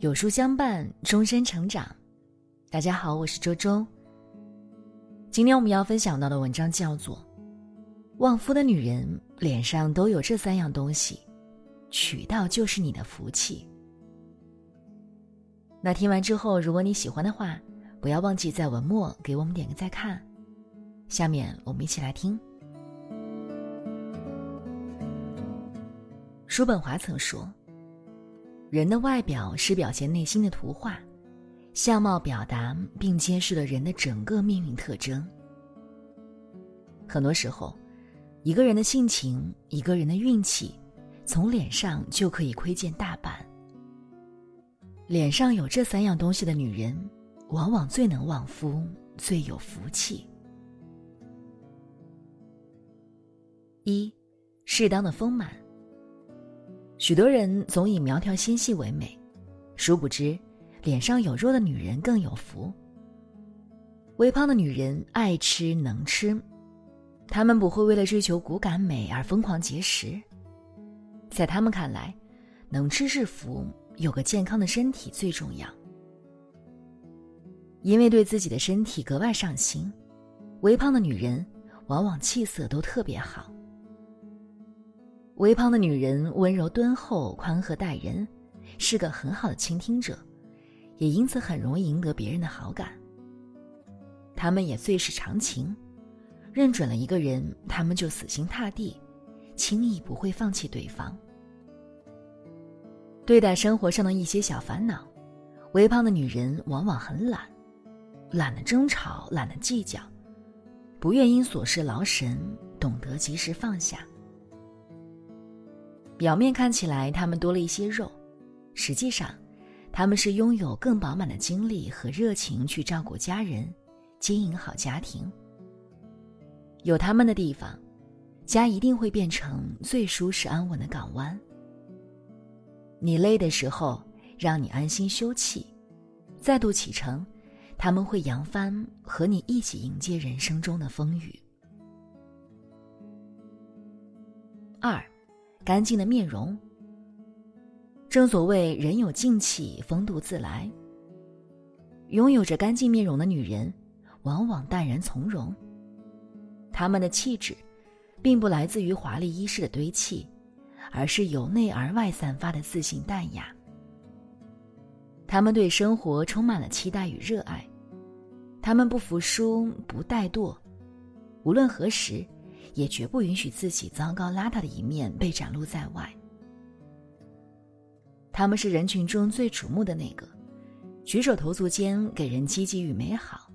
有书相伴，终身成长。大家好，我是周周。今天我们要分享到的文章叫做《旺夫的女人脸上都有这三样东西，娶到就是你的福气》。那听完之后，如果你喜欢的话，不要忘记在文末给我们点个再看。下面我们一起来听。叔本华曾说。人的外表是表现内心的图画，相貌表达并揭示了人的整个命运特征。很多时候，一个人的性情、一个人的运气，从脸上就可以窥见大半。脸上有这三样东西的女人，往往最能旺夫，最有福气。一，适当的丰满。许多人总以苗条纤细为美，殊不知，脸上有肉的女人更有福。微胖的女人爱吃能吃，她们不会为了追求骨感美而疯狂节食，在她们看来，能吃是福，有个健康的身体最重要。因为对自己的身体格外上心，微胖的女人往往气色都特别好。微胖的女人温柔敦厚、宽和待人，是个很好的倾听者，也因此很容易赢得别人的好感。她们也最是长情，认准了一个人，他们就死心塌地，轻易不会放弃对方。对待生活上的一些小烦恼，微胖的女人往往很懒，懒得争吵，懒得计较，不愿因琐事劳神，懂得及时放下。表面看起来他们多了一些肉，实际上，他们是拥有更饱满的精力和热情去照顾家人，经营好家庭。有他们的地方，家一定会变成最舒适安稳的港湾。你累的时候，让你安心休憩，再度启程，他们会扬帆和你一起迎接人生中的风雨。二。干净的面容。正所谓人有静气，风度自来。拥有着干净面容的女人，往往淡然从容。她们的气质，并不来自于华丽衣饰的堆砌，而是由内而外散发的自信淡雅。她们对生活充满了期待与热爱，她们不服输，不怠惰，无论何时。也绝不允许自己糟糕邋遢的一面被展露在外。他们是人群中最瞩目的那个，举手投足间给人积极与美好，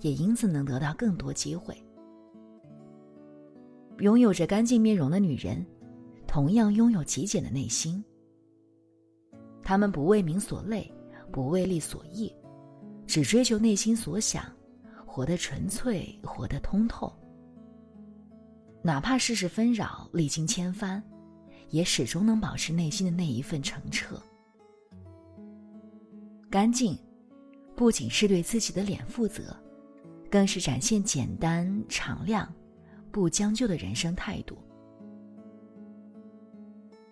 也因此能得到更多机会。拥有着干净面容的女人，同样拥有极简的内心。她们不为名所累，不为利所役，只追求内心所想，活得纯粹，活得通透。哪怕世事纷扰，历经千帆，也始终能保持内心的那一份澄澈、干净。不仅是对自己的脸负责，更是展现简单、敞亮、不将就的人生态度。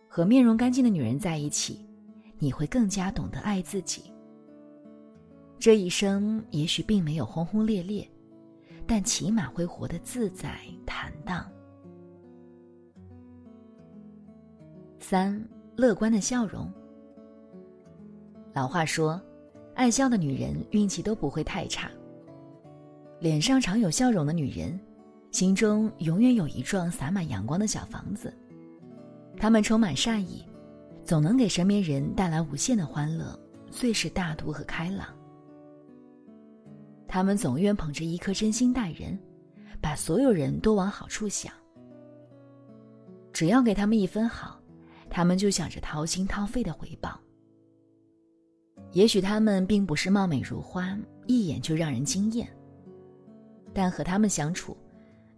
和面容干净的女人在一起，你会更加懂得爱自己。这一生也许并没有轰轰烈烈，但起码会活得自在坦荡。三乐观的笑容。老话说，爱笑的女人运气都不会太差。脸上常有笑容的女人，心中永远有一幢洒满阳光的小房子。她们充满善意，总能给身边人带来无限的欢乐，最是大度和开朗。她们总愿捧着一颗真心待人，把所有人都往好处想。只要给他们一分好。他们就想着掏心掏肺的回报。也许他们并不是貌美如花，一眼就让人惊艳。但和他们相处，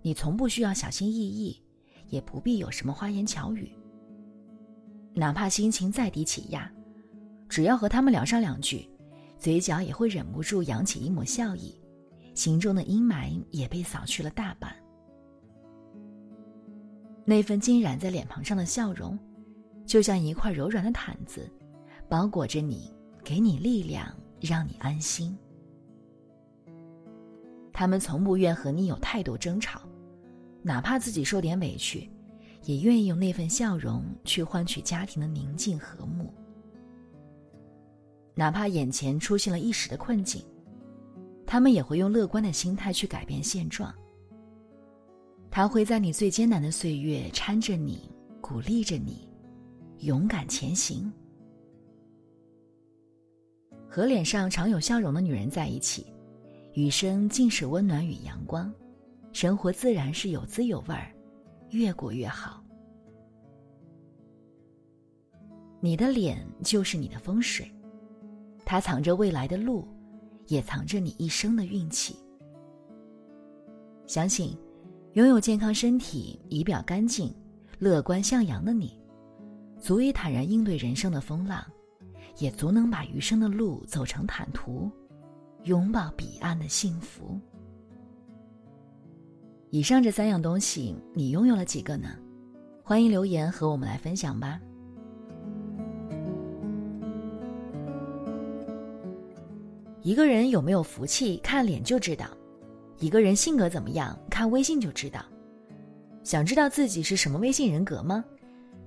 你从不需要小心翼翼，也不必有什么花言巧语。哪怕心情再低起压，只要和他们聊上两句，嘴角也会忍不住扬起一抹笑意，心中的阴霾也被扫去了大半。那份浸染在脸庞上的笑容。就像一块柔软的毯子，包裹着你，给你力量，让你安心。他们从不愿和你有太多争吵，哪怕自己受点委屈，也愿意用那份笑容去换取家庭的宁静和睦。哪怕眼前出现了一时的困境，他们也会用乐观的心态去改变现状。他会在你最艰难的岁月搀着你，鼓励着你，勇敢前行。和脸上常有笑容的女人在一起，余生尽是温暖与阳光，生活自然是有滋有味儿，越过越好。你的脸就是你的风水，它藏着未来的路，也藏着你一生的运气。相信。拥有健康身体、仪表干净、乐观向阳的你，足以坦然应对人生的风浪，也足能把余生的路走成坦途，拥抱彼岸的幸福。以上这三样东西，你拥有了几个呢？欢迎留言和我们来分享吧。一个人有没有福气，看脸就知道。一个人性格怎么样，看微信就知道。想知道自己是什么微信人格吗？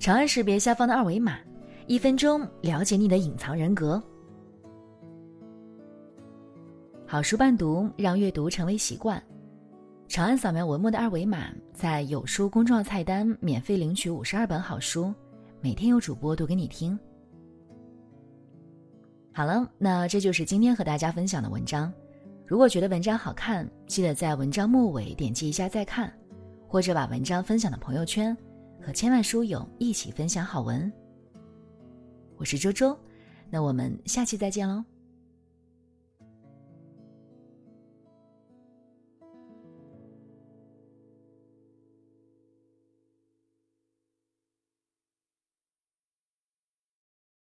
长按识别下方的二维码，一分钟了解你的隐藏人格。好书伴读，让阅读成为习惯。长按扫描文末的二维码，在有书公众号菜单免费领取五十二本好书，每天有主播读给你听。好了，那这就是今天和大家分享的文章。如果觉得文章好看，记得在文章末尾点击一下再看，或者把文章分享到朋友圈，和千万书友一起分享好文。我是周周，那我们下期再见喽。